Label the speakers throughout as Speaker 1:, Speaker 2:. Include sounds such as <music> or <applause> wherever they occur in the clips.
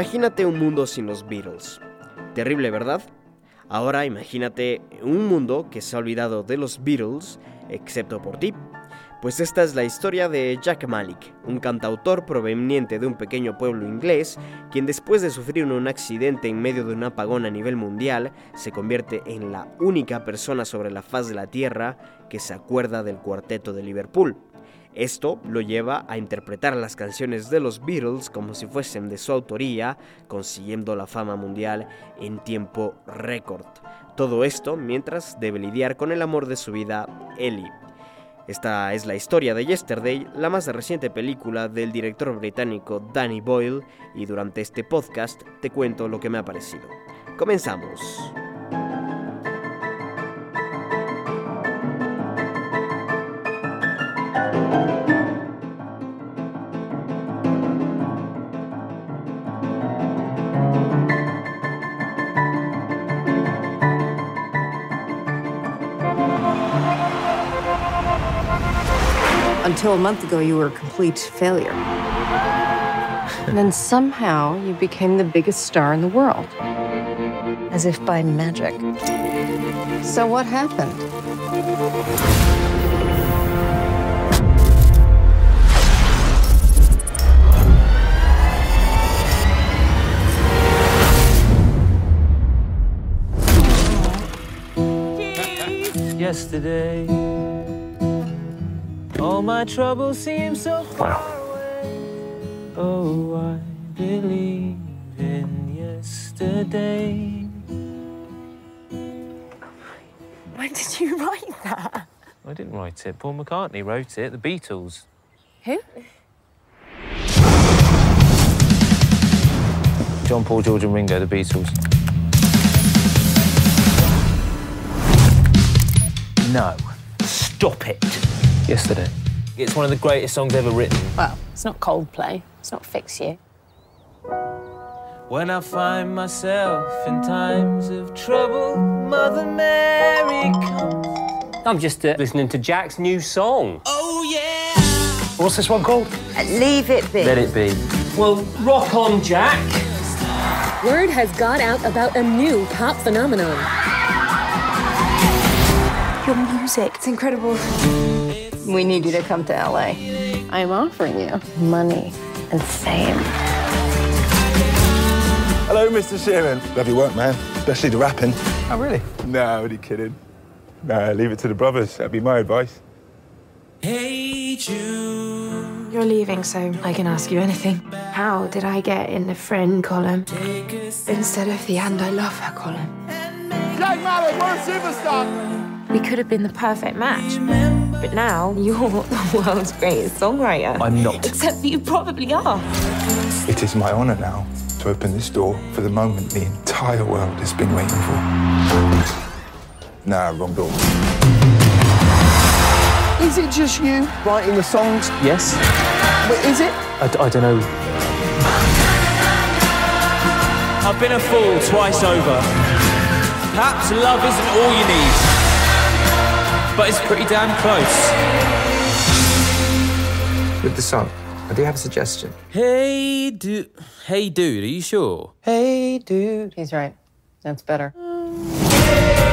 Speaker 1: Imagínate un mundo sin los Beatles. Terrible, ¿verdad? Ahora imagínate un mundo que se ha olvidado de los Beatles, excepto por ti. Pues esta es la historia de Jack Malik, un cantautor proveniente de un pequeño pueblo inglés, quien después de sufrir un accidente en medio de un apagón a nivel mundial, se convierte en la única persona sobre la faz de la Tierra que se acuerda del cuarteto de Liverpool. Esto lo lleva a interpretar las canciones de los Beatles como si fuesen de su autoría, consiguiendo la fama mundial en tiempo récord. Todo esto mientras debe lidiar con el amor de su vida, Ellie. Esta es la historia de Yesterday, la más reciente película del director británico Danny Boyle, y durante este podcast te cuento lo que me ha parecido. Comenzamos.
Speaker 2: Until a month ago, you were a complete failure. and then somehow you became the biggest star in the world. As if by magic. So, what happened?
Speaker 3: Yesterday, all my troubles seem so far away. Oh, I believe in yesterday.
Speaker 4: When did you write that?
Speaker 3: I didn't write it. Paul McCartney wrote it. The Beatles.
Speaker 4: Who?
Speaker 3: John Paul, George, and Ringo. The Beatles. No. Stop it. Yesterday. It's one of the greatest songs ever written.
Speaker 4: Well, it's not Coldplay. It's not Fix You.
Speaker 3: When I find myself in times of trouble, Mother Mary comes.
Speaker 5: I'm just uh, listening to Jack's new song.
Speaker 3: Oh, yeah.
Speaker 6: What's this one called?
Speaker 2: Leave it be.
Speaker 3: Let it be.
Speaker 5: Well, rock on, Jack.
Speaker 7: Word has got out about a new pop phenomenon.
Speaker 4: Your music, it's incredible.
Speaker 2: We need you to come to LA. I'm offering you money and fame.
Speaker 6: Hello, Mr. Sheeran. Love your work, man. Especially the rapping.
Speaker 8: Oh, really?
Speaker 6: No, I'm only kidding. No, leave it to the brothers. That'd be my advice.
Speaker 3: Hey, Jude.
Speaker 4: You're leaving, so I can ask you anything. How did I get in the friend column instead of the and I love her column?
Speaker 6: Jack Malik, we're a superstar.
Speaker 4: We could have been the perfect match. But now you're <laughs> the world's greatest songwriter.
Speaker 3: I'm not.
Speaker 4: Except that you probably are.
Speaker 6: It is my honor now to open this door for the moment the entire world has been waiting for. Nah, wrong door.
Speaker 8: Is it just you writing the songs?
Speaker 3: Yes?
Speaker 8: Wait, is it?
Speaker 3: I, d- I don't know. I've been a fool twice over. Perhaps love isn't all you need, but it's pretty damn close.
Speaker 9: With the song, I do have a suggestion.
Speaker 3: Hey, dude. Hey, dude, are you sure?
Speaker 2: Hey, dude. He's right. That's better. Oh.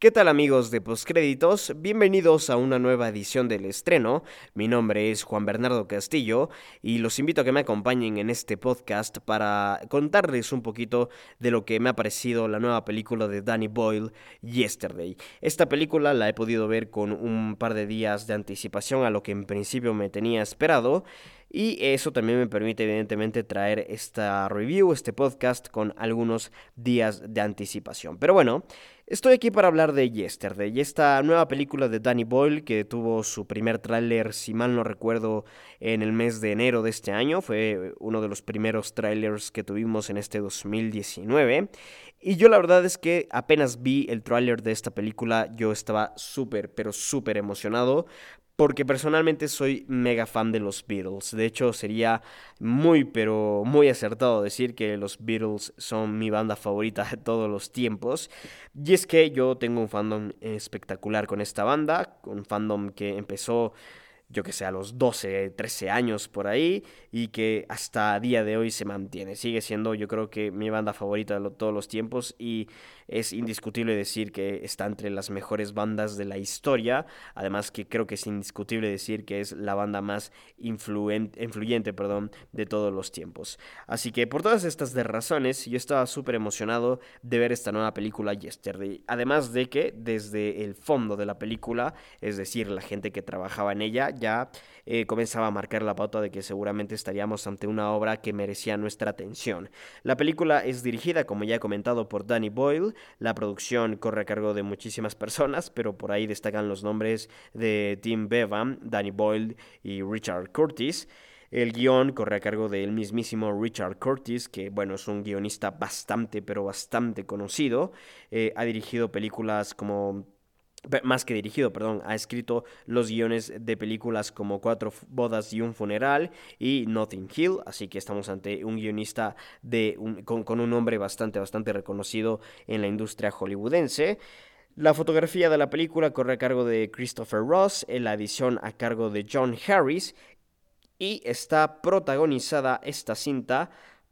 Speaker 1: ¿Qué tal amigos de Postcréditos? Bienvenidos a una nueva edición del estreno. Mi nombre es Juan Bernardo Castillo y los invito a que me acompañen en este podcast para contarles un poquito de lo que me ha parecido la nueva película de Danny Boyle, Yesterday. Esta película la he podido ver con un par de días de anticipación a lo que en principio me tenía esperado. Y eso también me permite evidentemente traer esta review, este podcast con algunos días de anticipación. Pero bueno, estoy aquí para hablar de Yesterday, esta nueva película de Danny Boyle que tuvo su primer tráiler, si mal no recuerdo, en el mes de enero de este año. Fue uno de los primeros trailers que tuvimos en este 2019. Y yo la verdad es que apenas vi el tráiler de esta película, yo estaba súper, pero súper emocionado porque personalmente soy mega fan de los Beatles. De hecho, sería muy, pero muy acertado decir que los Beatles son mi banda favorita de todos los tiempos. Y es que yo tengo un fandom espectacular con esta banda, un fandom que empezó yo que sé, a los 12, 13 años por ahí y que hasta día de hoy se mantiene. Sigue siendo yo creo que mi banda favorita de todos los tiempos y es indiscutible decir que está entre las mejores bandas de la historia. Además que creo que es indiscutible decir que es la banda más influyente perdón, de todos los tiempos. Así que por todas estas razones yo estaba súper emocionado de ver esta nueva película Yesterday. Además de que desde el fondo de la película, es decir, la gente que trabajaba en ella, ya eh, comenzaba a marcar la pauta de que seguramente estaríamos ante una obra que merecía nuestra atención. La película es dirigida, como ya he comentado, por Danny Boyle. La producción corre a cargo de muchísimas personas, pero por ahí destacan los nombres de Tim Bevan, Danny Boyle y Richard Curtis. El guion corre a cargo del mismísimo Richard Curtis, que bueno, es un guionista bastante, pero bastante conocido. Eh, ha dirigido películas como más que dirigido, perdón, ha escrito los guiones de películas como Cuatro bodas y un funeral y Notting Hill, así que estamos ante un guionista de con, un nombre bastante, bastante reconocido en la industria hollywoodense. La fotografía de la película corre a cargo de Christopher Ross, la edición a cargo de John Harris y está protagonizada esta cinta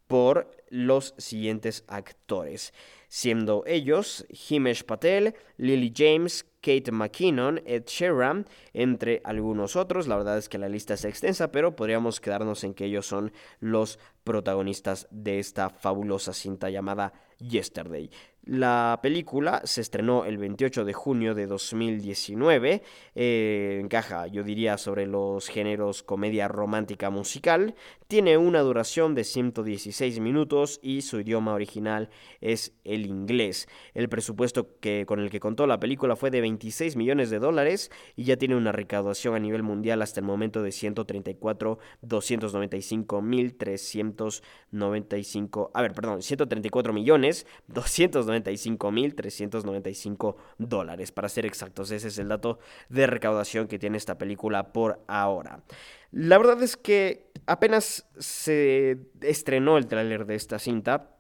Speaker 1: por los siguientes actores, siendo ellos Himesh Patel, Lily James, Kate McKinnon, Ed Sheeran, entre algunos otros. La verdad es que la lista es extensa, pero podríamos quedarnos en que ellos son los protagonistas de esta fabulosa cinta llamada Yesterday. La película se estrenó el 28 de junio de 2019. Eh, encaja, yo diría, sobre los géneros comedia romántica musical. Tiene una duración de 116 minutos y su idioma original es el inglés. El presupuesto que, con el que contó la película fue de 26 millones de dólares y ya tiene una recaudación a nivel mundial hasta el momento de 134 295 mil 395 a ver perdón 134 millones 295 mil 395 dólares para ser exactos. Ese es el dato de recaudación que tiene esta película por ahora. La verdad es que apenas se estrenó el tráiler de esta cinta.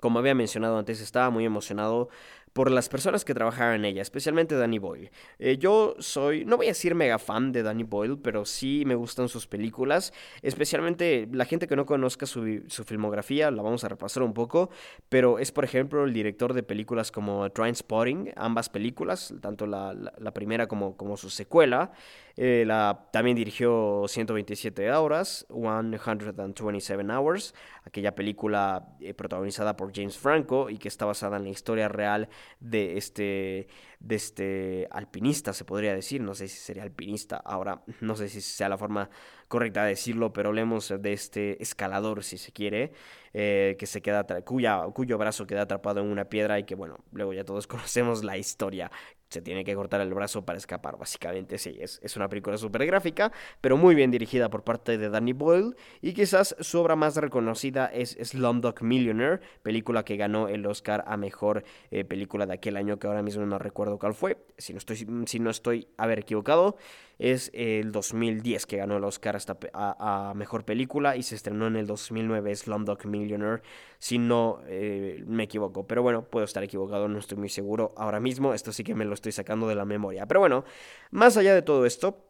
Speaker 1: Como había mencionado antes, estaba muy emocionado por las personas que trabajaban en ella, especialmente Danny Boyle. Eh, yo soy, no voy a decir mega fan de Danny Boyle, pero sí me gustan sus películas, especialmente la gente que no conozca su, filmografía, la vamos a repasar un poco, pero es por ejemplo el director de películas como Spotting, ambas películas, tanto la, primera como, como su secuela. Eh, la, también dirigió 127 horas, 127 Hours, aquella película eh, protagonizada por James Franco y que está basada en la historia real de este, de este alpinista, se podría decir. No sé si sería alpinista ahora, no sé si sea la forma correcta de decirlo, pero hablemos de este escalador, si se quiere, eh, que se queda cuya, cuyo brazo queda atrapado en una piedra y que, bueno, luego ya todos <laughs> conocemos la historia se tiene que cortar el brazo para escapar, básicamente. Sí, es, es una película súper gráfica, pero muy bien dirigida por parte de Danny Boyle. Y quizás su obra más reconocida es Slumdog Millionaire, película que ganó el Oscar a mejor eh, película de aquel año, que ahora mismo no recuerdo cuál fue. Si no estoy, si no estoy haber equivocado, es el 2010 que ganó el Oscar hasta a, mejor película y se estrenó en el 2009 Slumdog Millionaire, si no eh, me equivoco. Pero bueno, puedo estar equivocado, no estoy muy seguro ahora mismo. Esto sí que me lo estoy sacando de la memoria. Pero bueno, más allá de todo esto,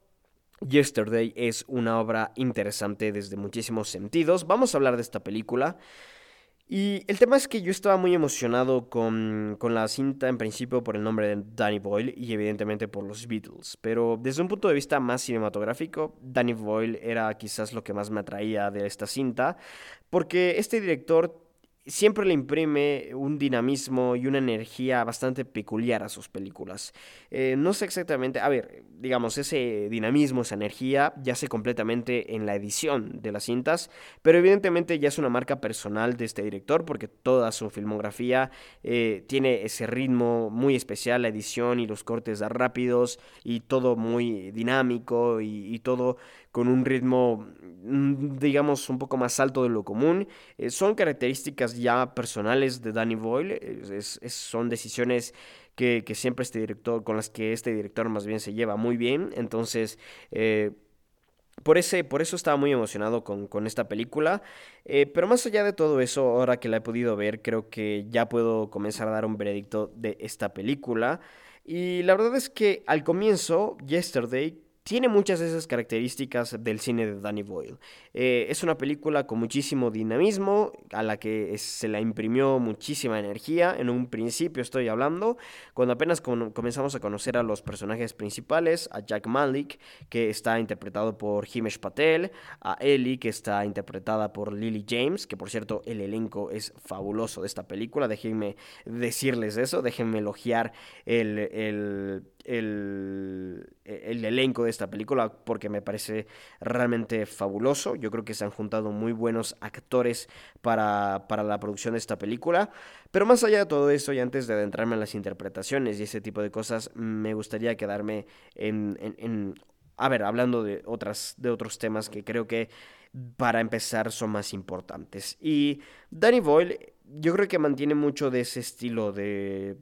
Speaker 1: Yesterday es una obra interesante desde muchísimos sentidos. Vamos a hablar de esta película. Y el tema es que yo estaba muy emocionado con, con, la cinta en principio por el nombre de Danny Boyle y evidentemente por los Beatles, pero desde un punto de vista más cinematográfico, Danny Boyle era quizás lo que más me atraía de esta cinta, porque este director siempre le imprime un dinamismo y una energía bastante peculiar a sus películas. Eh, no sé exactamente, a ver, digamos, ese dinamismo, esa energía yace completamente en la edición de las cintas, pero evidentemente ya es una marca personal de este director porque toda su filmografía eh, tiene ese ritmo muy especial, la edición y los cortes rápidos y todo muy dinámico y todo con un ritmo, mm, digamos, un poco más alto de lo común. Eh, son características ya personales de Danny Boyle, son decisiones que, siempre este director, con las que este director más bien se lleva muy bien. Entonces, eh, por, ese, por eso estaba muy emocionado con, con esta película. Eh, pero más allá de todo eso, ahora que la he podido ver, creo que ya puedo comenzar a dar un veredicto de esta película. Y la verdad es que al comienzo, Yesterday, tiene muchas de esas características del cine de Danny Boyle. Eh, es una película con muchísimo dinamismo, a la que se la imprimió muchísima energía. En un principio estoy hablando, cuando apenas comenzamos a conocer a los personajes principales, a Jack Malik, que está interpretado por Himesh Patel, a Ellie, que está interpretada por Lily James, que por cierto el elenco es fabuloso de esta película. Déjenme decirles eso, déjenme elogiar el, el el, el, elenco de esta película porque me parece realmente fabuloso. Yo creo que se han juntado muy buenos actores para, para, la producción de esta película. Pero más allá de todo eso y antes de adentrarme en las interpretaciones y ese tipo de cosas, me gustaría quedarme en, en, en a ver, hablando de, otras, de otros temas que creo que para empezar son más importantes. Y Danny Boyle yo creo que mantiene mucho de ese estilo de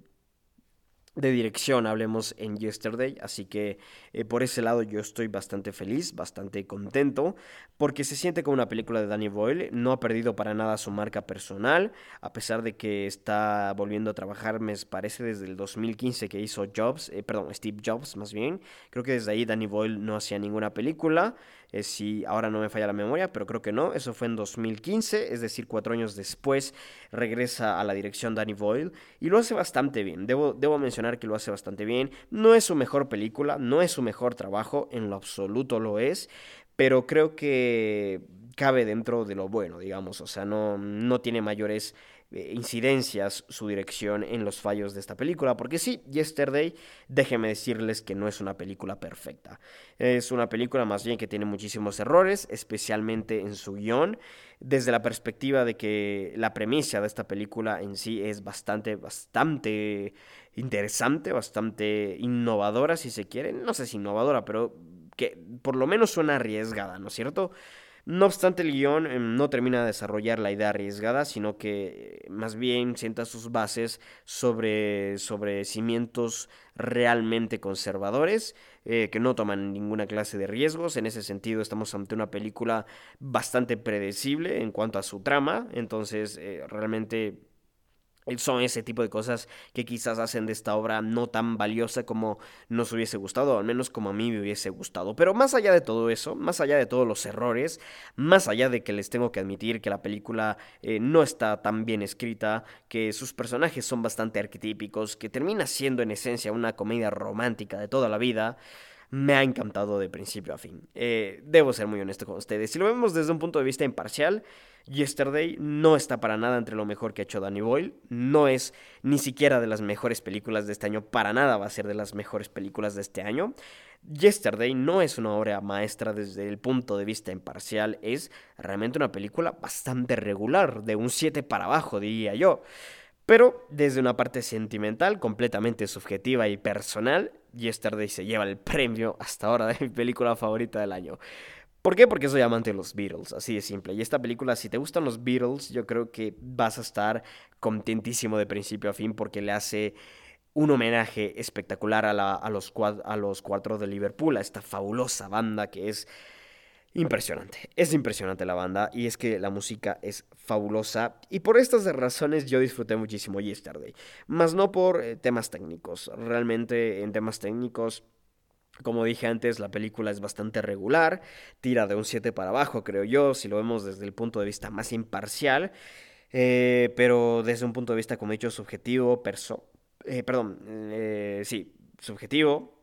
Speaker 1: de dirección hablemos en Yesterday, así que eh, por ese lado yo estoy bastante feliz, bastante contento, porque se siente como una película de Danny Boyle, no ha perdido para nada su marca personal, a pesar de que está volviendo a trabajar, me parece desde el 2015 que hizo Jobs, eh, perdón, Steve Jobs más bien, creo que desde ahí Danny Boyle no hacía ninguna película, eh, si ahora no me falla la memoria, pero creo que no, eso fue en 2015, es decir, cuatro años después regresa a la dirección Danny Boyle y lo hace bastante bien, debo, debo mencionar que lo hace bastante bien, no es su mejor película, no es su mejor trabajo, en lo absoluto lo es, pero creo que cabe dentro de lo bueno, digamos, o sea, no, no tiene mayores eh, incidencias su dirección en los fallos de esta película, porque sí, Yesterday, déjenme decirles que no es una película perfecta. Es una película más bien que tiene muchísimos errores, especialmente en su guion, desde la perspectiva de que la premisa de esta película en sí es bastante, bastante interesante, bastante innovadora, si se quiere. No sé si innovadora, pero que por lo menos suena arriesgada, ¿no es cierto? No obstante, el guion em, no termina de desarrollar la idea arriesgada, sino que eh, más bien sienta sus bases sobre, sobre cimientos realmente conservadores, eh, que no toman ninguna clase de riesgos. En ese sentido, estamos ante una película bastante predecible en cuanto a su trama, entonces eh, realmente son ese tipo de cosas que quizás hacen de esta obra no tan valiosa como nos hubiese gustado, o al menos como a mí me hubiese gustado. Pero más allá de todo eso, más allá de todos los errores, más allá de que les tengo que admitir que la película eh, no está tan bien escrita, que sus personajes son bastante arquetípicos, que termina siendo en esencia una comedia romántica de toda la vida, me ha encantado de principio a fin. Eh, debo ser muy honesto con ustedes. Si lo vemos desde un punto de vista imparcial, Yesterday no está para nada entre lo mejor que ha hecho Danny Boyle. No es ni siquiera de las mejores películas de este año. Para nada va a ser de las mejores películas de este año. Yesterday no es una obra maestra desde el punto de vista imparcial. Es realmente una película bastante regular. De un 7 para abajo, diría yo. Pero desde una parte sentimental, completamente subjetiva y personal, Yesterday se lleva el premio hasta ahora de <laughs> mi película favorita del año. ¿Por qué? Porque soy amante de los Beatles, así de simple. Y esta película, si te gustan los Beatles, yo creo que vas a estar contentísimo de principio a fin porque le hace un homenaje espectacular a, a los cuatro de Liverpool, a esta fabulosa banda que es impresionante. Es impresionante la banda y es que la música es fabulosa y por estas razones yo disfruté muchísimo Yesterday. Más no por eh, temas técnicos. Realmente en temas técnicos como dije antes, la película es bastante regular, tira de un 7 para abajo, creo yo, si lo vemos desde el punto de vista más imparcial, eh, pero desde un punto de vista, como he dicho, subjetivo, perso eh, perdón, eh, sí, subjetivo,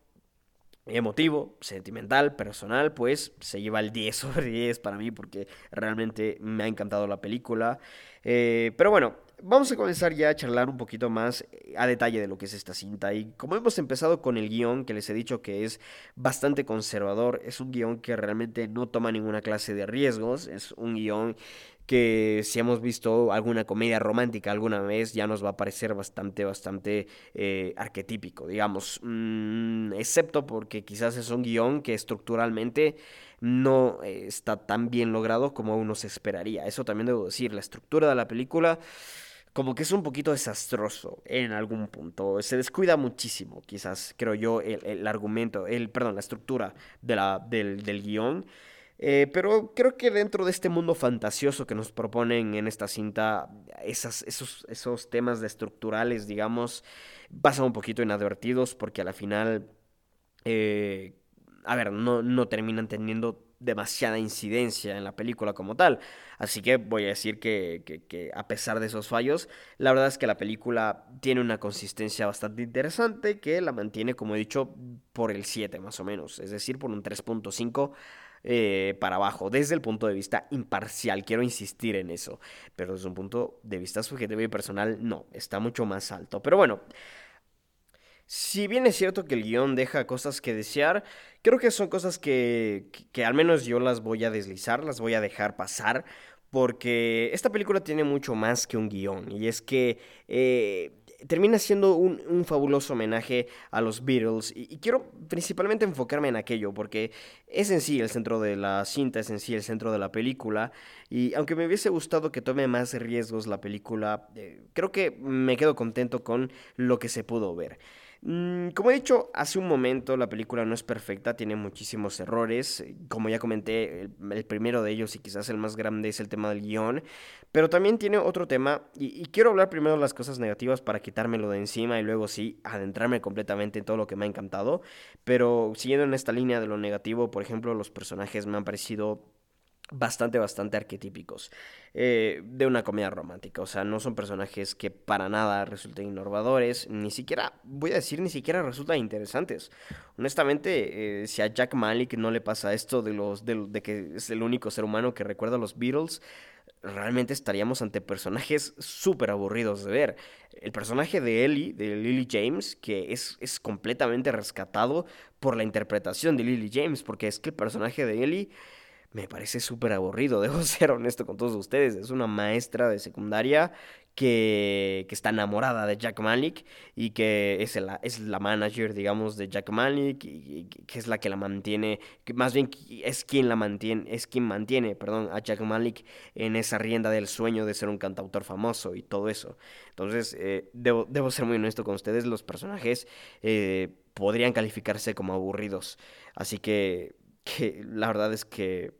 Speaker 1: emotivo, sentimental, personal, pues se lleva el 10 <laughs> sobre 10 para mí porque realmente me ha encantado la película. pero bueno, vamos a comenzar ya a charlar un poquito más eh, a detalle de lo que es esta cinta. Y como hemos empezado con el guion, que les he dicho que es bastante conservador, es un guion que realmente no toma ninguna clase de riesgos, es un guion que si hemos visto alguna comedia romántica alguna vez ya nos va a parecer bastante, bastante eh, arquetípico, digamos, mm, excepto porque quizás es un guion que estructuralmente no eh, está tan bien logrado como uno se esperaría. Eso también debo decir, la estructura de la película como que es un poquito desastroso en algún punto. Se descuida muchísimo, quizás, creo yo, el, argumento, el, perdón, la estructura de la, del, del guion. Eh, pero creo que dentro de este mundo fantasioso que nos proponen en esta cinta, esos, esos temas de estructurales, digamos, pasan un poquito inadvertidos porque a la final, eh, a ver, no, no terminan teniendo demasiada incidencia en la película como tal. Así que voy a decir que, a pesar de esos fallos, la verdad es que la película tiene una consistencia bastante interesante que la mantiene, como he dicho, por el 7 más o menos, es decir, por un 3.5 eh, para abajo, desde el punto de vista imparcial. Quiero insistir en eso. Pero desde un punto de vista subjetivo y personal, no, está mucho más alto. Pero bueno. Si bien es cierto que el guion deja cosas que desear, creo que son cosas que, que, al menos yo las voy a deslizar, las voy a dejar pasar, porque esta película tiene mucho más que un guion. Y es que eh, termina siendo un, fabuloso homenaje a los Beatles y, quiero principalmente enfocarme en aquello porque es en sí el centro de la cinta, es en sí el centro de la película y aunque me hubiese gustado que tome más riesgos la película, eh, creo que me quedo contento con lo que se pudo ver. Mm, como he dicho hace un momento, la película no es perfecta, tiene muchísimos errores. Como ya comenté, el, primero de ellos y quizás el más grande es el tema del guion. Pero también tiene otro tema, y, quiero hablar primero de las cosas negativas para quitármelo de encima y luego sí adentrarme completamente en todo lo que me ha encantado. Pero siguiendo en esta línea de lo negativo, por ejemplo, los personajes me han parecido bastante, bastante arquetípicos eh, de una comedia romántica. O sea, no son personajes que para nada resulten innovadores, ni siquiera, voy a decir, ni siquiera resultan interesantes. Honestamente, eh, si a Jack Malik no le pasa esto de, los, de, que es el único ser humano que recuerda a los Beatles, realmente estaríamos ante personajes súper aburridos de ver. El personaje de Ellie, de Lily James, que es, es completamente rescatado por la interpretación de Lily James, porque es que el personaje de Ellie me parece súper aburrido, <laughs> debo ser honesto con todos ustedes. Es una maestra de secundaria que, que está enamorada de Jack Malik y que es la, es la manager, digamos, de Jack Malik y, que es la que la mantiene, que más bien es quien la mantiene, es quien mantiene, perdón, a Jack Malik en esa rienda del sueño de ser un cantautor famoso y todo eso. Entonces, eh, debo, debo, ser muy honesto con ustedes, los personajes eh, podrían calificarse como aburridos. Así que que la verdad es que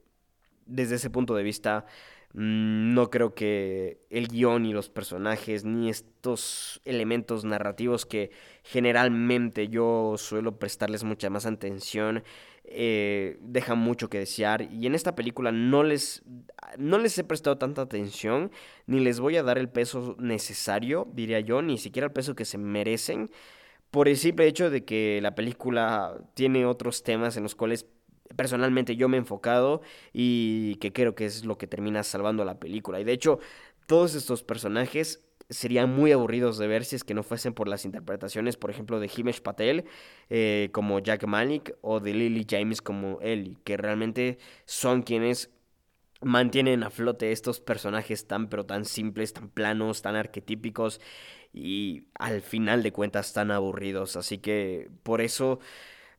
Speaker 1: desde ese punto de vista mm, no creo que el guion y los personajes ni estos elementos narrativos que generalmente yo suelo prestarles mucha más atención eh, dejan mucho que desear. Y en esta película no les no les he prestado tanta atención ni les voy a dar el peso necesario diría yo ni siquiera el peso que se merecen por el simple hecho de que la película tiene otros temas en los cuales personalmente yo me he enfocado y que creo que es lo que termina salvando la película. Y de hecho, todos estos personajes serían muy aburridos de ver si es que no fuesen por las interpretaciones, por ejemplo, de Himesh Patel eh, como Jack Malik o de Lily James como Ellie, que realmente son quienes mantienen a flote estos personajes tan pero tan simples, tan planos, tan arquetípicos y al final de cuentas tan aburridos. Así que por eso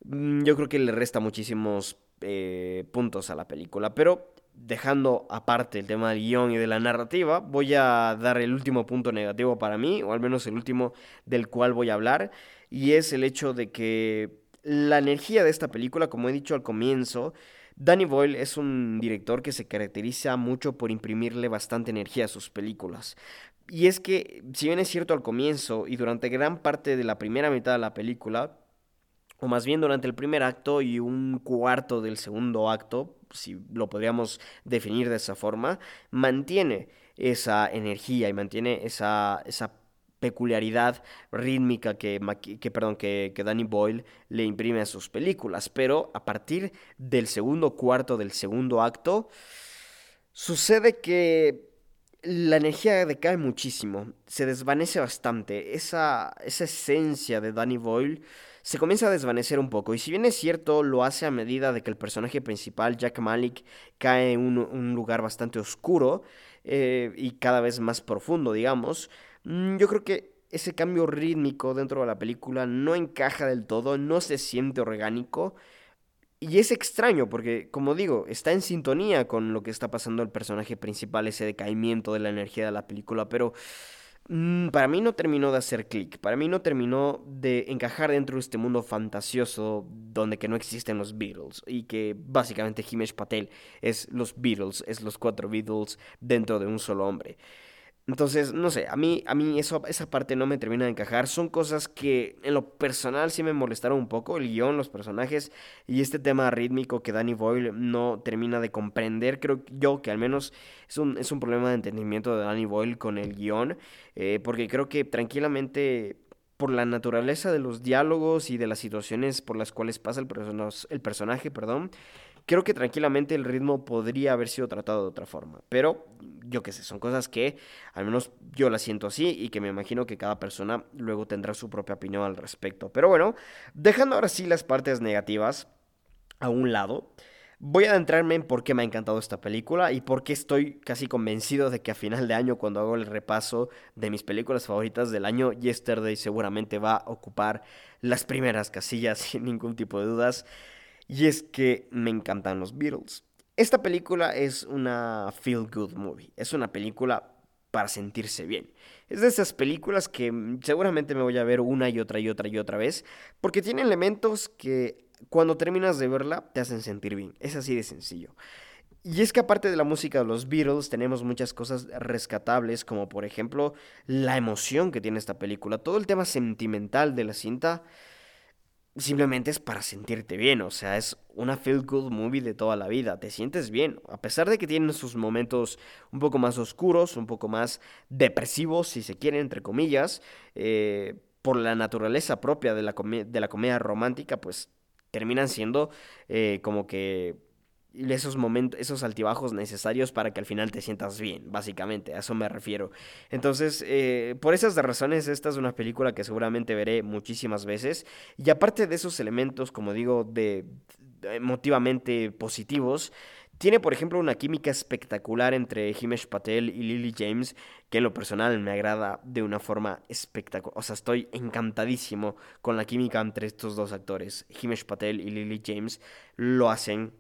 Speaker 1: yo creo que le resta muchísimos eh, puntos a la película. Pero dejando aparte el tema del guion y de la narrativa, voy a dar el último punto negativo para mí, o al menos el último del cual voy a hablar, y es el hecho de que la energía de esta película, como he dicho al comienzo, Danny Boyle es un director que se caracteriza mucho por imprimirle bastante energía a sus películas. Y es que, si bien es cierto al comienzo y durante gran parte de la primera mitad de la película, o más bien durante el primer acto y un cuarto del segundo acto, si lo podríamos definir de esa forma, mantiene esa energía y mantiene esa, esa peculiaridad rítmica que, que, perdón, que, que, Danny Boyle le imprime a sus películas. Pero a partir del segundo cuarto del segundo acto, sucede que la energía decae muchísimo, se desvanece bastante. Esa, esa esencia de Danny Boyle se comienza a desvanecer un poco. Y si bien es cierto, lo hace a medida de que el personaje principal, Jack Malik, cae en un, lugar bastante oscuro eh, y cada vez más profundo, digamos. Mm, yo creo que ese cambio rítmico dentro de la película no encaja del todo, no se siente orgánico. Y es extraño porque, como digo, está en sintonía con lo que está pasando el personaje principal, ese decaimiento de la energía de la película, pero para mí no terminó de hacer clic, para mí no terminó de encajar dentro de este mundo fantasioso donde que no existen los Beatles y que básicamente Himesh Patel es los Beatles, es los cuatro Beatles dentro de un solo hombre. Entonces, no sé, a mí, a mí eso, esa parte no me termina de encajar. Son cosas que en lo personal sí me molestaron un poco, el guion, los personajes y este tema rítmico que Danny Boyle no termina de comprender. Creo yo que al menos es un, es un problema de entendimiento de Danny Boyle con el guion, eh, porque creo que tranquilamente por la naturaleza de los diálogos y de las situaciones por las cuales pasa el, el personaje, perdón, creo que tranquilamente el ritmo podría haber sido tratado de otra forma. Pero yo qué sé, son cosas que al menos yo las siento así y que me imagino que cada persona luego tendrá su propia opinión al respecto. Pero bueno, dejando ahora sí las partes negativas a un lado. Voy a adentrarme en por qué me ha encantado esta película y por qué estoy casi convencido de que a final de año, cuando hago el repaso de mis películas favoritas del año, Yesterday seguramente va a ocupar las primeras casillas <laughs> sin ningún tipo de dudas. Y es que me encantan los Beatles. Esta película es una feel good movie. Es una película para sentirse bien. Es de esas películas que seguramente me voy a ver una y otra y otra y otra vez. Porque tiene elementos que cuando terminas de verla te hacen sentir bien. Es así de sencillo. Y es que aparte de la música de los Beatles, tenemos muchas cosas rescatables, como por ejemplo la emoción que tiene esta película, todo el tema sentimental de la cinta simplemente es para sentirte bien, o sea, es una feel good movie de toda la vida, te sientes bien, a pesar de que tiene sus momentos un poco más oscuros, un poco más depresivos, si se quiere, entre comillas, eh, por la naturaleza propia de la, de la comedia romántica, pues terminan siendo eh, como que esos momentos, esos altibajos necesarios para que al final te sientas bien, básicamente, a eso me refiero. Entonces, eh, por esas razones, esta es una película que seguramente veré muchísimas veces. Y aparte de esos elementos, como digo, de, emotivamente positivos, tiene, por ejemplo, una química espectacular entre Himesh Patel y Lily James, que en lo personal me agrada de una forma espectacular. O sea, estoy encantadísimo con la química entre estos dos actores. Himesh Patel y Lily James lo hacen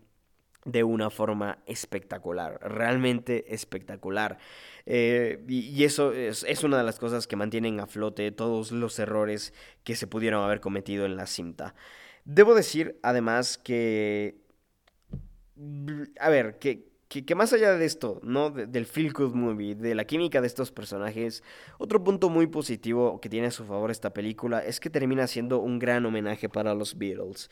Speaker 1: de una forma espectacular, realmente espectacular. Eh, y, eso es, una de las cosas que mantienen a flote todos los errores que se pudieron haber cometido en la cinta. Debo decir, además, que... A ver, que, que, más allá de esto, ¿no? del feel good movie, de la química de estos personajes, otro punto muy positivo que tiene a su favor esta película es que termina siendo un gran homenaje para los Beatles.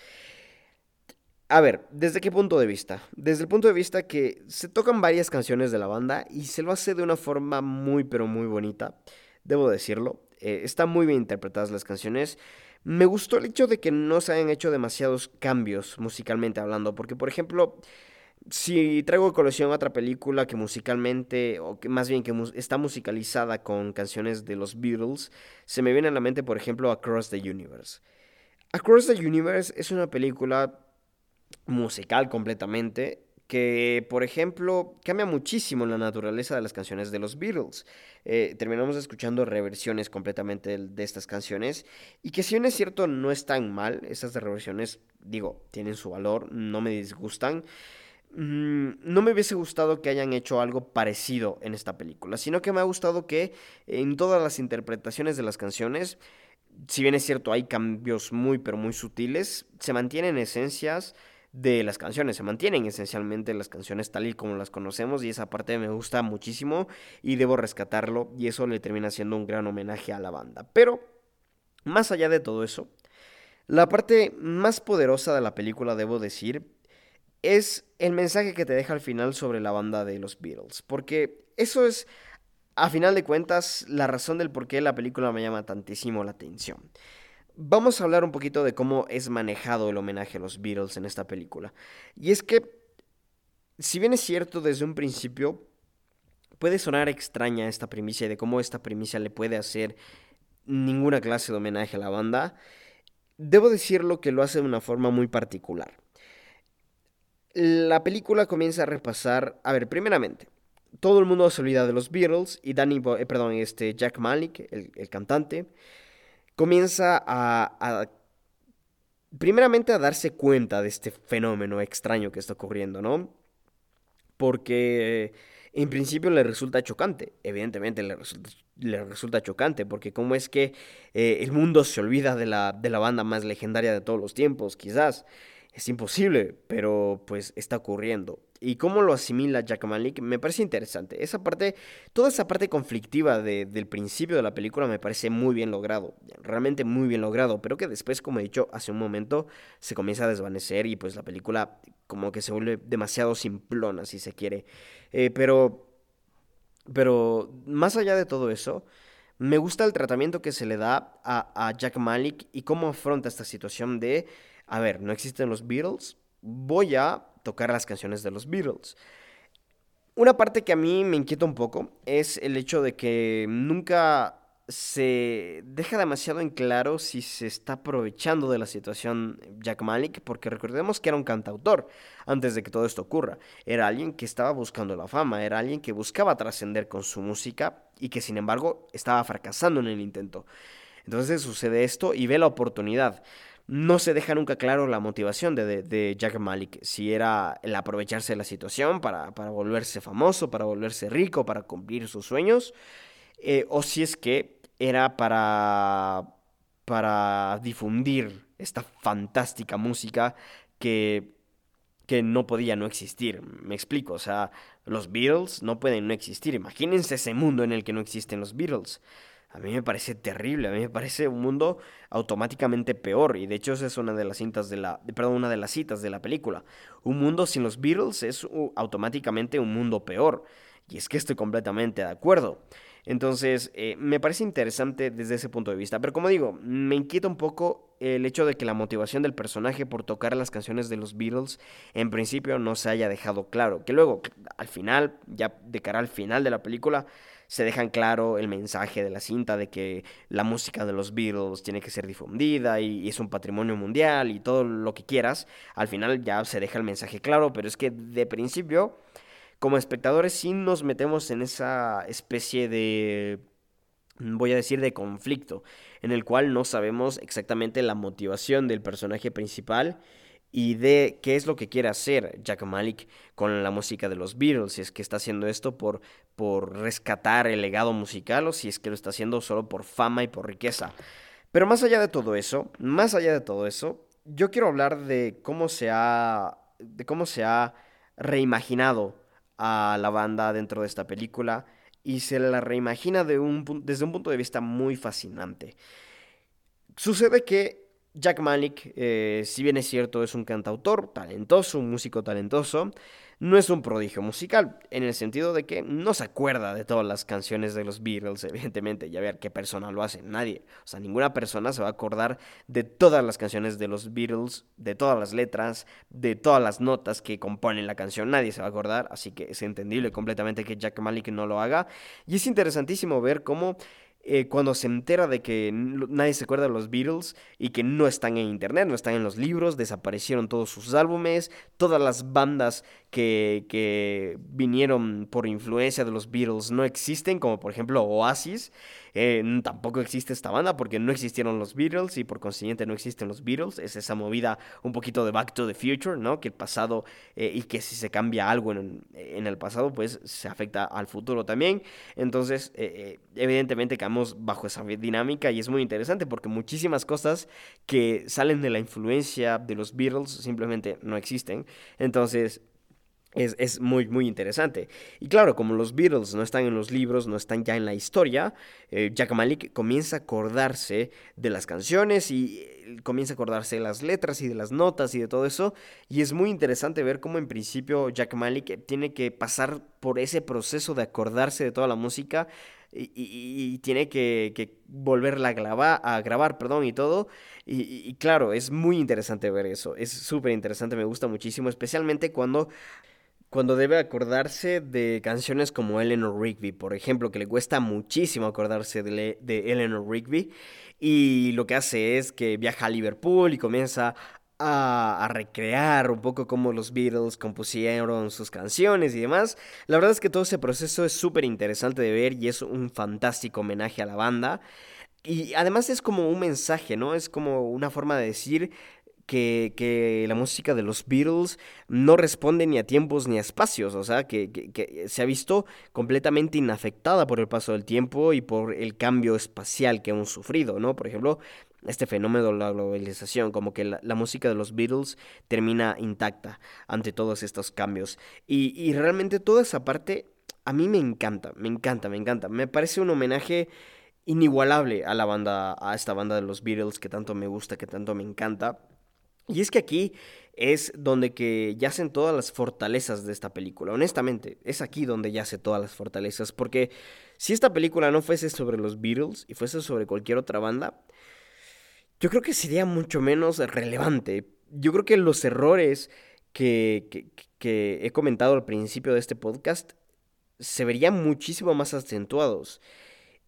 Speaker 1: A ver, ¿desde qué punto de vista? Desde el punto de vista que se tocan varias canciones de la banda y se lo hace de una forma muy pero muy bonita, debo decirlo. Eh, están muy bien interpretadas las canciones. Me gustó el hecho de que no se hayan hecho demasiados cambios musicalmente hablando, porque por ejemplo, si traigo a colección otra película que musicalmente, o que más bien que está musicalizada con canciones de los Beatles, se me viene a la mente por ejemplo Across the Universe. Across the Universe es una película musical completamente, que por ejemplo cambia muchísimo la naturaleza de las canciones de los Beatles. Eh, terminamos escuchando reversiones completamente de, estas canciones y que si bien es cierto no están mal, estas reversiones digo, tienen su valor, no me disgustan. Mm, no me hubiese gustado que hayan hecho algo parecido en esta película, sino que me ha gustado que en todas las interpretaciones de las canciones, si bien es cierto hay cambios muy pero muy sutiles, se mantienen esencias de las canciones. Se mantienen esencialmente las canciones tal y como las conocemos y esa parte me gusta muchísimo y debo rescatarlo y eso le termina siendo un gran homenaje a la banda. Pero, más allá de todo eso, la parte más poderosa de la película, debo decir, es el mensaje que te deja al final sobre la banda de los Beatles. Porque eso es, a final de cuentas, la razón del por qué la película me llama tantísimo la atención. Vamos a hablar un poquito de cómo es manejado el homenaje a los Beatles en esta película. Y es que, si bien es cierto desde un principio, puede sonar extraña esta primicia y de cómo esta primicia le puede hacer ninguna clase de homenaje a la banda, debo decirlo que lo hace de una forma muy particular. La película comienza a repasar, a ver, primeramente, todo el mundo se olvida de los Beatles y Danny, eh, perdón, este Jack Malik, el, el cantante, comienza a, primeramente a darse cuenta de este fenómeno extraño que está ocurriendo, ¿no? Porque en principio le resulta chocante, evidentemente le resulta, le resulta chocante, porque cómo es que eh, el mundo se olvida de la, de la banda más legendaria de todos los tiempos, quizás. Es imposible, pero pues está ocurriendo. Y cómo lo asimila Jack Malik me parece interesante. Esa parte, toda esa parte conflictiva del principio de la película me parece muy bien logrado. Realmente muy bien logrado. Pero que después, como he dicho hace un momento, se comienza a desvanecer y pues la película como que se vuelve demasiado simplona, si se quiere. Eh, pero, pero más allá de todo eso, me gusta el tratamiento que se le da a, a Jack Malik y cómo afronta esta situación de a ver, no existen los Beatles, voy a tocar las canciones de los Beatles. Una parte que a mí me inquieta un poco es el hecho de que nunca se deja demasiado en claro si se está aprovechando de la situación Jack Malik, porque recordemos que era un cantautor antes de que todo esto ocurra. Era alguien que estaba buscando la fama, era alguien que buscaba trascender con su música y que sin embargo estaba fracasando en el intento. Entonces sucede esto y ve la oportunidad no se deja nunca claro la motivación de, Jack Malik, si era el aprovecharse de la situación para, volverse famoso, para volverse rico, para cumplir sus sueños, eh, o si es que era para, para difundir esta fantástica música que, que no podía no existir. Me explico, o sea, los Beatles no pueden no existir. Imagínense ese mundo en el que no existen los Beatles. A mí me parece terrible, a mí me parece un mundo automáticamente peor y de hecho esa es una de las cintas de la perdón, una de las citas de la película. Un mundo sin los Beatles es automáticamente un mundo peor y es que estoy completamente de acuerdo. Entonces, eh, me parece interesante desde ese punto de vista. Pero como digo, me inquieta un poco el hecho de que la motivación del personaje por tocar las canciones de los Beatles en principio no se haya dejado claro. Que luego, al final, ya de cara al final de la película, se dejan claro el mensaje de la cinta de que la música de los Beatles tiene que ser difundida y, es un patrimonio mundial y todo lo que quieras. Al final ya se deja el mensaje claro, pero es que de principio, como espectadores, sí nos metemos en esa especie de voy a decir de conflicto, en el cual no sabemos exactamente la motivación del personaje principal y de qué es lo que quiere hacer Jack Malik con la música de los Beatles, si es que está haciendo esto por, por rescatar el legado musical o si es que lo está haciendo solo por fama y por riqueza. Pero más allá de todo eso, más allá de todo eso, yo quiero hablar de cómo se ha, de cómo se ha reimaginado a la banda dentro de esta película y se la reimagina desde un punto de vista muy fascinante. Sucede que Jack Malik, eh, si bien es cierto, es un cantautor talentoso, un músico talentoso, no es un prodigio musical, en el sentido de que no se acuerda de todas las canciones de los Beatles, <laughs> evidentemente, ya ver qué persona lo hace, nadie. O sea, ninguna persona se va a acordar de todas las canciones de los Beatles, de todas las letras, de todas las notas que componen la canción, nadie se va a acordar, así que es entendible completamente que Jack Malik no lo haga. Y es interesantísimo ver cómo eh, cuando se entera de que nadie se acuerda de los Beatles y que no están en internet, no están en los libros, desaparecieron todos sus álbumes, todas las bandas que, que vinieron por influencia de los Beatles no existen, como por ejemplo Oasis. Eh, tampoco existe esta banda porque no existieron los Beatles y por consiguiente no existen los Beatles. Es esa movida un poquito de Back to the Future, ¿no? Que el pasado eh, y que si se cambia algo en, en, el pasado, pues se afecta al futuro también. Entonces, eh, evidentemente caemos bajo esa dinámica y es muy interesante porque muchísimas cosas que salen de la influencia de los Beatles simplemente no existen. Entonces, es, muy, muy interesante. Y claro, como los Beatles no están en los libros, no están ya en la historia, eh, Jack Malik comienza a acordarse de las canciones y eh, comienza a acordarse de las letras y de las notas y de todo eso. Y es muy interesante ver cómo en principio Jack Malik tiene que pasar por ese proceso de acordarse de toda la música y, tiene que, volverla a grabar, a grabar perdón, y todo. Y, y claro, es muy interesante ver eso. Es súper interesante, me gusta muchísimo, especialmente cuando cuando debe acordarse de canciones como Eleanor Rigby, por ejemplo, que le cuesta muchísimo acordarse de, Eleanor Rigby, y lo que hace es que viaja a Liverpool y comienza a, a, recrear un poco cómo los Beatles compusieron sus canciones y demás. La verdad es que todo ese proceso es súper interesante de ver y es un fantástico homenaje a la banda. Y además es como un mensaje, ¿no? Es como una forma de decir que, que, la música de los Beatles no responde ni a tiempos ni a espacios, o sea, que, que, se ha visto completamente inafectada por el paso del tiempo y por el cambio espacial que hemos sufrido, ¿no? Por ejemplo, este fenómeno de la globalización, como que la, música de los Beatles termina intacta ante todos estos cambios. Y, y realmente toda esa parte a mí me encanta, me encanta, me encanta. Me parece un homenaje inigualable a la banda, a esta banda de los Beatles que tanto me gusta, que tanto me encanta. Y es que aquí es donde que yacen todas las fortalezas de esta película. Honestamente, es aquí donde yacen todas las fortalezas. Porque si esta película no fuese sobre los Beatles y fuese sobre cualquier otra banda, yo creo que sería mucho menos relevante. Yo creo que los errores que, que, que he comentado al principio de este podcast se verían muchísimo más acentuados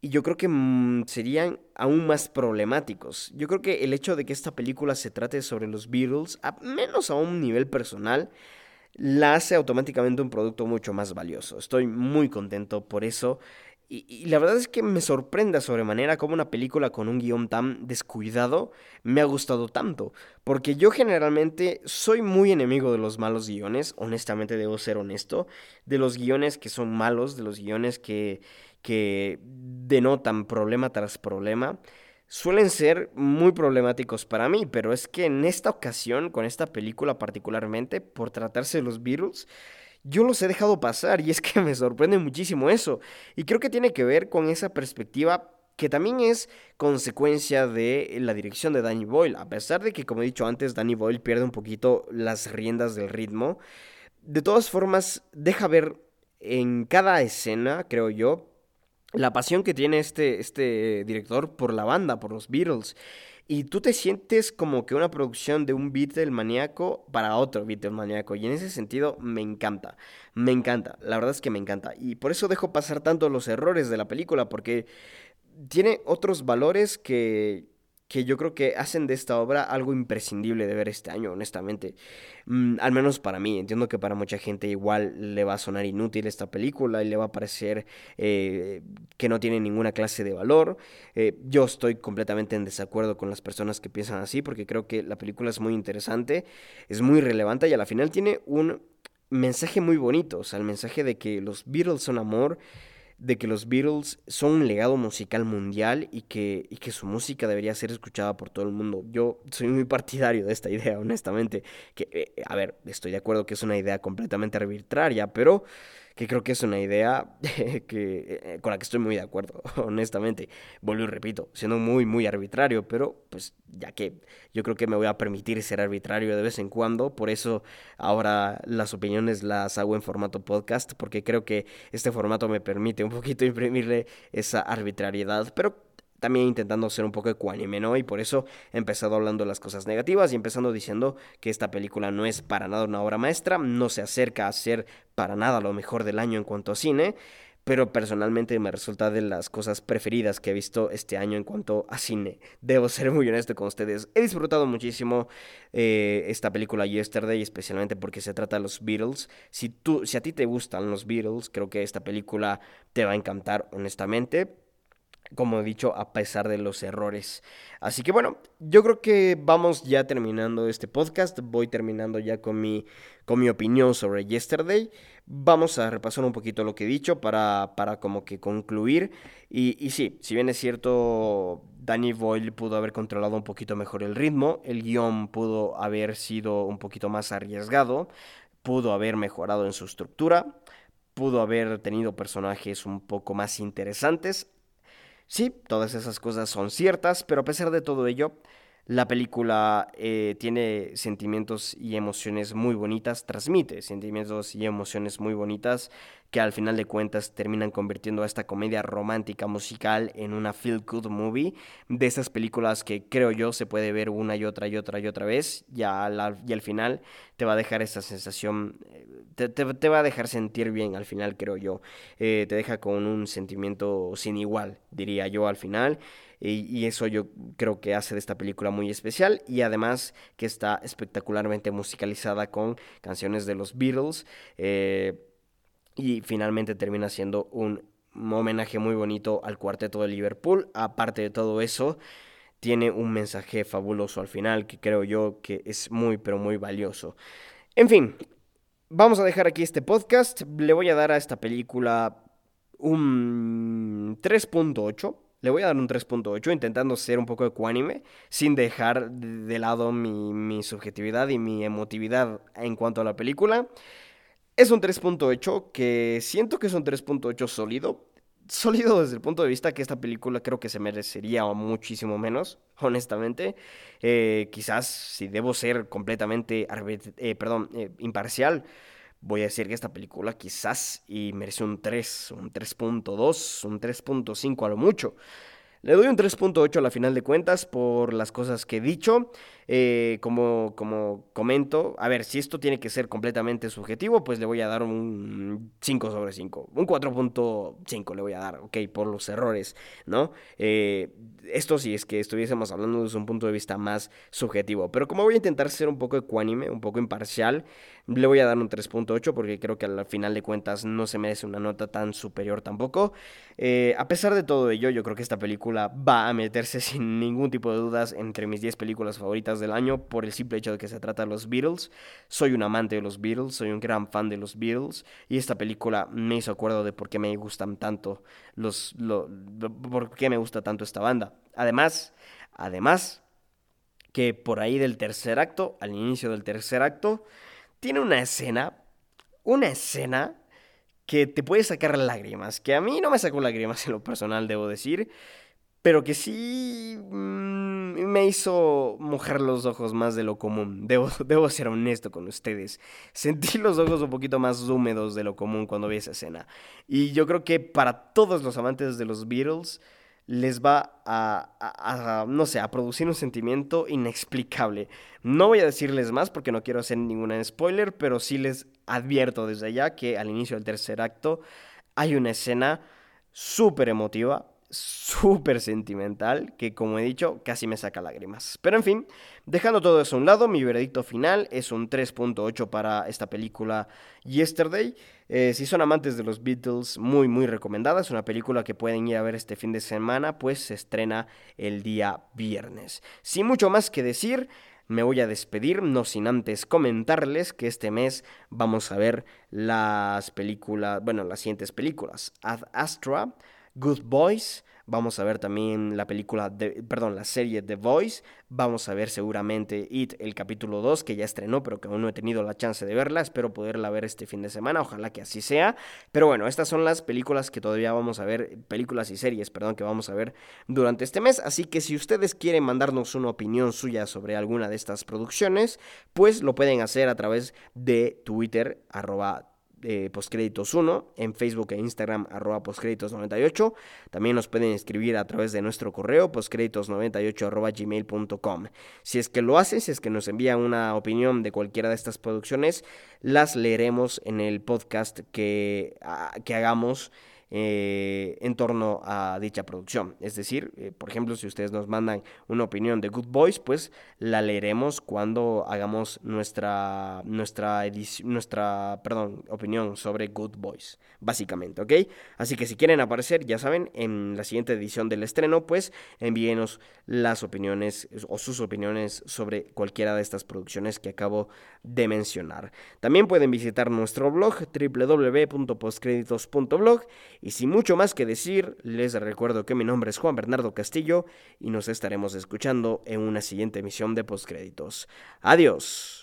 Speaker 1: y yo creo que mm, serían aún más problemáticos. Yo creo que el hecho de que esta película se trate sobre los Beatles, a menos a un nivel personal, la hace automáticamente un producto mucho más valioso. Estoy muy contento por eso. Y, la verdad es que me sorprende sobremanera cómo una película con un guion tan descuidado me ha gustado tanto. Porque yo generalmente soy muy enemigo de los malos guiones, honestamente debo ser honesto, de los guiones que son malos, de los guiones que que denotan problema tras problema, suelen ser muy problemáticos para mí, pero es que en esta ocasión, con esta película particularmente, por tratarse de los Beatles, yo los he dejado pasar y es que <laughs> me sorprende muchísimo eso. Y creo que tiene que ver con esa perspectiva que también es consecuencia de la dirección de Danny Boyle. A pesar de que, como he dicho antes, Danny Boyle pierde un poquito las riendas del ritmo, de todas formas deja ver en cada escena, creo yo, la pasión que tiene este, este director por la banda, por los Beatles. Y tú te sientes como que una producción de un Beatle maníaco para otro Beatle maníaco. Y en ese sentido me encanta. Me encanta. La verdad es que me encanta. Y por eso dejo pasar tanto los errores de la película. Porque tiene otros valores que, que yo creo que hacen de esta obra algo imprescindible de ver este año, honestamente. Mm, al menos para mí. Entiendo que para mucha gente igual le va a sonar inútil esta película y le va a parecer eh, que no tiene ninguna clase de valor. Eh, yo estoy completamente en desacuerdo con las personas que piensan así porque creo que la película es muy interesante, es muy relevante y a la final tiene un mensaje muy bonito. O sea, el mensaje de que los Beatles son amor de que los Beatles son un legado musical mundial y que, y que su música debería ser escuchada por todo el mundo. Yo soy muy partidario de esta <laughs> idea, honestamente. Que, eh, a ver, estoy de acuerdo que es una idea completamente arbitraria, pero que creo que es una idea <laughs> eh, con la que estoy muy de acuerdo, <laughs> honestamente. Vuelvo y repito, siendo muy, muy arbitrario, pero pues ya que yo creo que me voy a permitir ser arbitrario de vez en cuando, por eso ahora las opiniones las hago en formato podcast, porque creo que este formato me permite un poquito <laughs> imprimirle esa arbitrariedad, pero también intentando ser un poco ecuánime, ¿no? Y por eso he empezado hablando de las cosas negativas y empezando diciendo que esta película no es para nada una obra maestra, no se acerca a ser para nada lo mejor del año en cuanto a cine, pero personalmente me resulta de las cosas preferidas que he visto este año en cuanto a cine. Debo ser muy honesto con ustedes. He disfrutado muchísimo eh, esta película Yesterday, especialmente porque se trata de los Beatles. Si, tú, si a ti te gustan los Beatles, creo que esta película te va a encantar, honestamente como he dicho, a pesar de los errores. Así que bueno, yo creo que vamos ya terminando este podcast. Voy terminando ya con mi, con mi opinión sobre Yesterday. Vamos a repasar un poquito lo que he dicho para, para como que concluir. Y, y sí, si bien es cierto, Danny Boyle pudo haber controlado un poquito mejor el ritmo, el guion pudo haber sido un poquito más arriesgado, pudo haber mejorado en su estructura pudo haber tenido personajes un poco más interesantes, Sí, todas esas cosas son ciertas, pero a pesar de todo ello, la película eh, tiene sentimientos y emociones muy bonitas, transmite sentimientos y emociones muy bonitas que al final de cuentas terminan convirtiendo a esta comedia romántica musical en una feel good movie de esas películas que creo yo se puede ver una y otra y otra y otra vez ya al, y al final te va a dejar esa sensación te, te, va a dejar sentir bien al final creo yo. Eh, te deja con un sentimiento sin igual diría yo al final y, eso yo creo que hace de esta película muy especial y además que está espectacularmente musicalizada con canciones de los Beatles. Eh, y finalmente termina siendo un homenaje muy bonito al cuarteto de Liverpool. Aparte de todo eso, tiene un mensaje fabuloso al final que creo yo que es muy pero muy valioso. En fin, vamos a dejar aquí este podcast. Le voy a dar a esta película un 3.8. Le voy a dar un 3.8 intentando ser un poco ecuánime sin dejar de lado mi, subjetividad y mi emotividad en cuanto a la película. Es un 3.8 que siento que es un 3.8 sólido. Sólido desde el punto de vista que esta película creo que se merecería muchísimo menos, honestamente. Eh, quizás si debo ser completamente, eh, perdón, eh, imparcial, voy a decir que esta película quizás y merece un 3, un 3.2, un 3.5 a lo mucho. Le doy un 3.8 a la final de cuentas por las cosas que he dicho. Eh, como, como comento, a ver, si esto tiene que ser completamente subjetivo, pues le voy a dar un 5 sobre 5. Un 4.5 le voy a dar, ok, por los errores, ¿no? Eh, esto sí es que estuviésemos hablando desde un punto de vista más subjetivo. Pero como voy a intentar ser un poco ecuánime, un poco imparcial, le voy a dar un 3.8 porque creo que al final de cuentas no se merece una nota tan superior tampoco. Eh, a pesar de todo ello, yo creo que esta película va a meterse <laughs> sin ningún tipo de dudas entre mis 10 películas favoritas del año por el simple hecho de que se trata de los Beatles. Soy un amante de los Beatles, soy un gran fan de los Beatles y esta película me hizo acuerdo de por qué me gustan tanto los, por qué me gusta tanto esta banda. Además, además que por ahí del tercer acto, al inicio del tercer acto, tiene una escena, una escena que te puede sacar lágrimas, que a mí no me sacó lágrimas en lo personal, debo decir, pero que sí mm, me hizo mojar los ojos más de lo común. Debo, <laughs> debo, ser honesto con ustedes. Sentí los ojos un poquito más húmedos de lo común cuando vi esa escena. Y yo creo que para todos los amantes de los Beatles, les va a, no sé, a producir un sentimiento inexplicable. No voy a decirles más porque no quiero hacer ninguna spoiler, pero sí les advierto desde ya que al inicio del tercer acto hay una escena súper emotiva, súper sentimental que como he dicho casi me saca lágrimas. Pero en fin, dejando todo eso a un lado, mi veredicto final es un 3.8 para esta película Yesterday. Eh, si son amantes de los Beatles, muy muy recomendada. Es una película que pueden ir a ver este fin de semana, pues se estrena el día viernes. Sin mucho más que decir, me voy a despedir, no sin antes comentarles que este mes vamos a ver las películas, bueno, las siguientes películas. Ad Astra, Good Boys. Vamos a ver también la película, de, perdón, la serie The Voice. Vamos a ver seguramente It, el capítulo 2, que ya estrenó, pero que aún no he tenido la chance de verla. Espero poderla ver este fin de semana, ojalá que así sea. Pero bueno, estas son las películas que todavía vamos a ver, películas y series, perdón, que vamos a ver durante este mes. Así que si ustedes quieren mandarnos una opinión suya sobre alguna de estas producciones, pues lo pueden hacer a través de Twitter, arroba eh, Postcréditos 1, en Facebook e Instagram arroba Postcréditos 98. También nos pueden escribir a través de nuestro correo postcréditos98 arroba gmail.com. Si es que lo hacen, si es que nos envían una opinión de cualquiera de estas producciones, las leeremos en el podcast que, ah, que hagamos eh, en torno a dicha producción. Es decir, eh, por ejemplo, si ustedes nos mandan una opinión de Good Boys, pues la leeremos cuando hagamos nuestra, nuestra, nuestra perdón, opinión sobre Good Boys, básicamente, ¿ok? Así que si quieren aparecer, ya saben, en la siguiente edición del estreno, pues envíenos las opiniones o sus opiniones sobre cualquiera de estas producciones que acabo de mencionar. También pueden visitar nuestro blog www.postcreditos.blog y sin mucho más que decir, les recuerdo que mi nombre es Juan Bernardo Castillo y nos estaremos escuchando en una siguiente emisión de Postcréditos. Adiós.